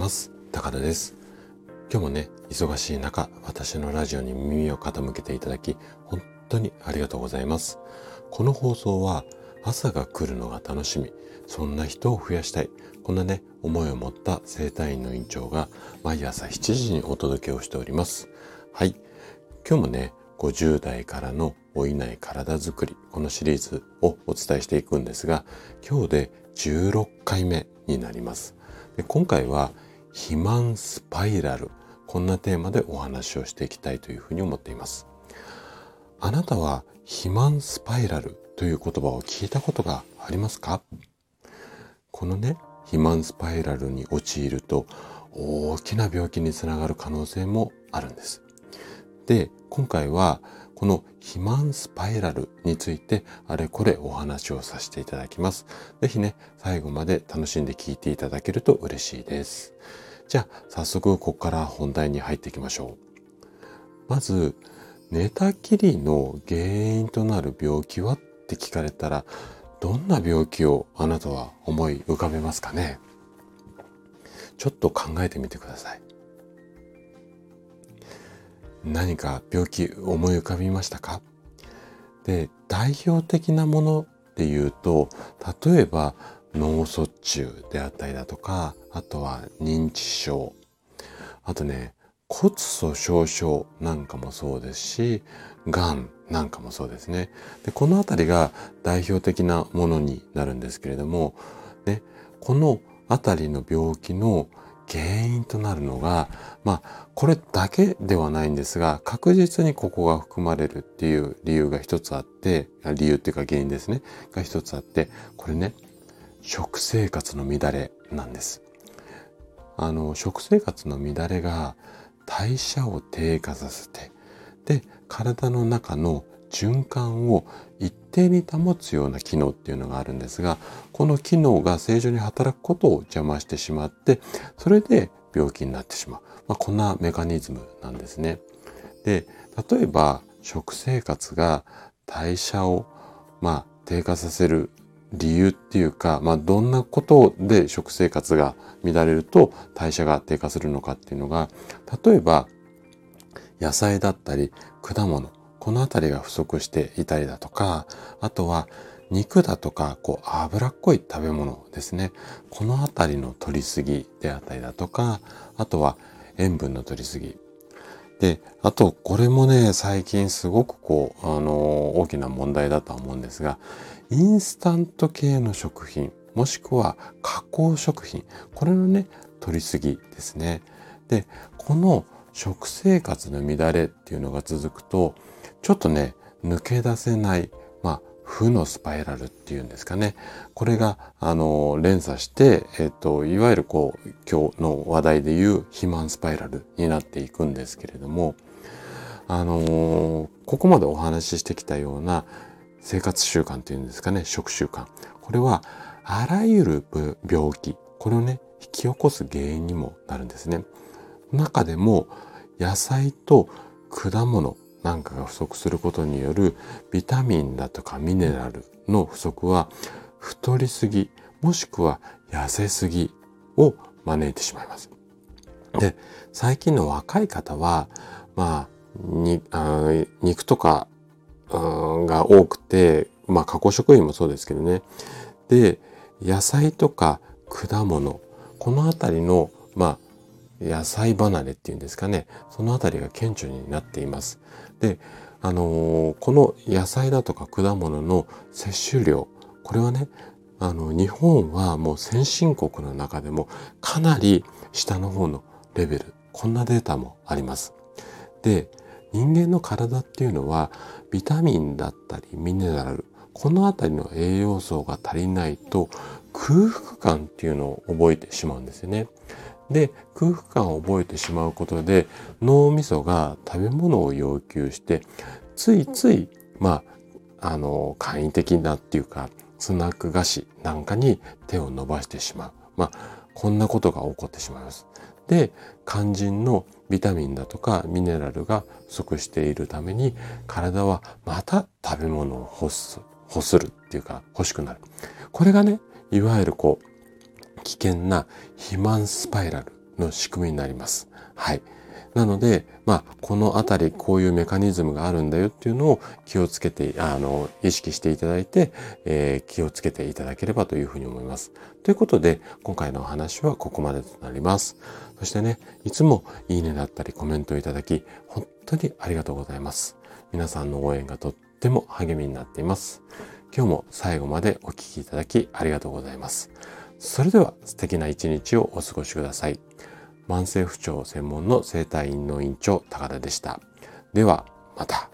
ます。高田です。今日もね、忙しい中、私のラジオに耳を傾けていただき、本当にありがとうございます。この放送は、朝が来るのが楽しみ、そんな人を増やしたい、こんなね、思いを持った生体院の院長が、毎朝7時にお届けをしております。はい。今日もね、50代からの老いない体づくり、このシリーズをお伝えしていくんですが、今日で16回目になります。で今回は肥満スパイラル、こんなテーマでお話をしていきたいというふうに思っています。あなたは肥満スパイラルという言葉を聞いたことがありますか？このね、肥満スパイラルに陥ると大きな病気につながる可能性もあるんです。で、今回はこの肥満スパイラルについてあれこれお話をさせていただきます。ぜひね、最後まで楽しんで聞いていただけると嬉しいです。じゃあ、早速ここから本題に入っていきましょう。まず、寝たきりの原因となる病気はって聞かれたら、どんな病気をあなたは思い浮かべますかね？ちょっと考えてみてください。何か病気思い浮かびましたか？で、代表的なものっていうと、例えば脳卒中であったりだとか、あとは認知症、あとね、骨粗鬆症なんかもそうですし、癌なんかもそうですね。で、このあたりが代表的なものになるんですけれども、ね、このあたりの病気の原因となるのが、まあ、これだけではないんですが、確実にここが含まれるっていう理由が一つあって、理由っていうか原因ですね、が一つあって、これね、食生活の乱れなんです。あの、食生活の乱れが代謝を低下させて、で、体の中の循環を一定に保つような機能っていうのがあるんですが、この機能が正常に働くことを邪魔してしまって、それで病気になってしまう。まあ、こんなメカニズムなんですね。で、例えば食生活が代謝を、まあ、低下させる理由っていうか、まあ、どんなことで食生活が乱れると代謝が低下するのかっていうのが、例えば野菜だったり果物、このあたりが不足していたりだとか、あとは肉だとか、こう、脂っこい食べ物ですね。このあたりの取りすぎであったりだとか、あとは塩分の取りすぎ。で、あと、これもね、最近すごくこう、あの、大きな問題だとは思うんですが、インスタント系の食品、もしくは加工食品、これのね、取りすぎですね。で、この食生活の乱れっていうのが続くと、ちょっとね、抜け出せない、まあ、負のスパイラルっていうんですかね。これが、あの、連鎖して、えっと、いわゆるこう、今日の話題で言う肥満スパイラルになっていくんですけれども、あのここまでお話ししてきたような生活習慣っていうんですかね、食習慣。これは、あらゆる病気、これをね、引き起こす原因にもなるんですね。中でも、野菜と果物、なんかが不足することによるビタミンだとかミネラルの不足は太りすぎもしくは痩せすぎを招いてしまいます。で、最近の若い方は、まあ、にあ肉とかが多くて、まあ加工食品もそうですけどね。で、野菜とか果物、このあたりの、まあ、野菜離れっていうんですかね、そのあたりが顕著になっています。で、あのー、この野菜だとか果物の摂取量、これはね、あの、日本はもう先進国の中でもかなり下の方のレベル、こんなデータもあります。で、人間の体っていうのはビタミンだったりミネラル、このあたりの栄養素が足りないと空腹感っていうのを覚えてしまうんですよね。で、空腹感を覚えてしまうことで脳みそが食べ物を要求して、ついつい、まあ、あの、簡易的なっていうか、スナック菓子なんかに手を伸ばしてしまう。まあ、こんなことが起こってしまいます。で、肝心のビタミンだとかミネラルが不足しているために体はまた食べ物を欲す、欲するっていうか欲しくなる。これがね、いわゆるこう、危険な肥満スパイラルの仕組みになります。はい。なので、まあ、このあたり、こういうメカニズムがあるんだよっていうのを気をつけて、あの、意識していただいて、えー、気をつけていただければというふうに思います。ということで、今回のお話はここまでとなります。そしてね、いつもいいねだったりコメントをいただき、本当にありがとうございます。皆さんの応援がとっても励みになっています。今日も最後までお聴きいただきありがとうございます。それでは素敵な一日をお過ごしください。慢性不調専門の生体院の院長高田でした。ではまた。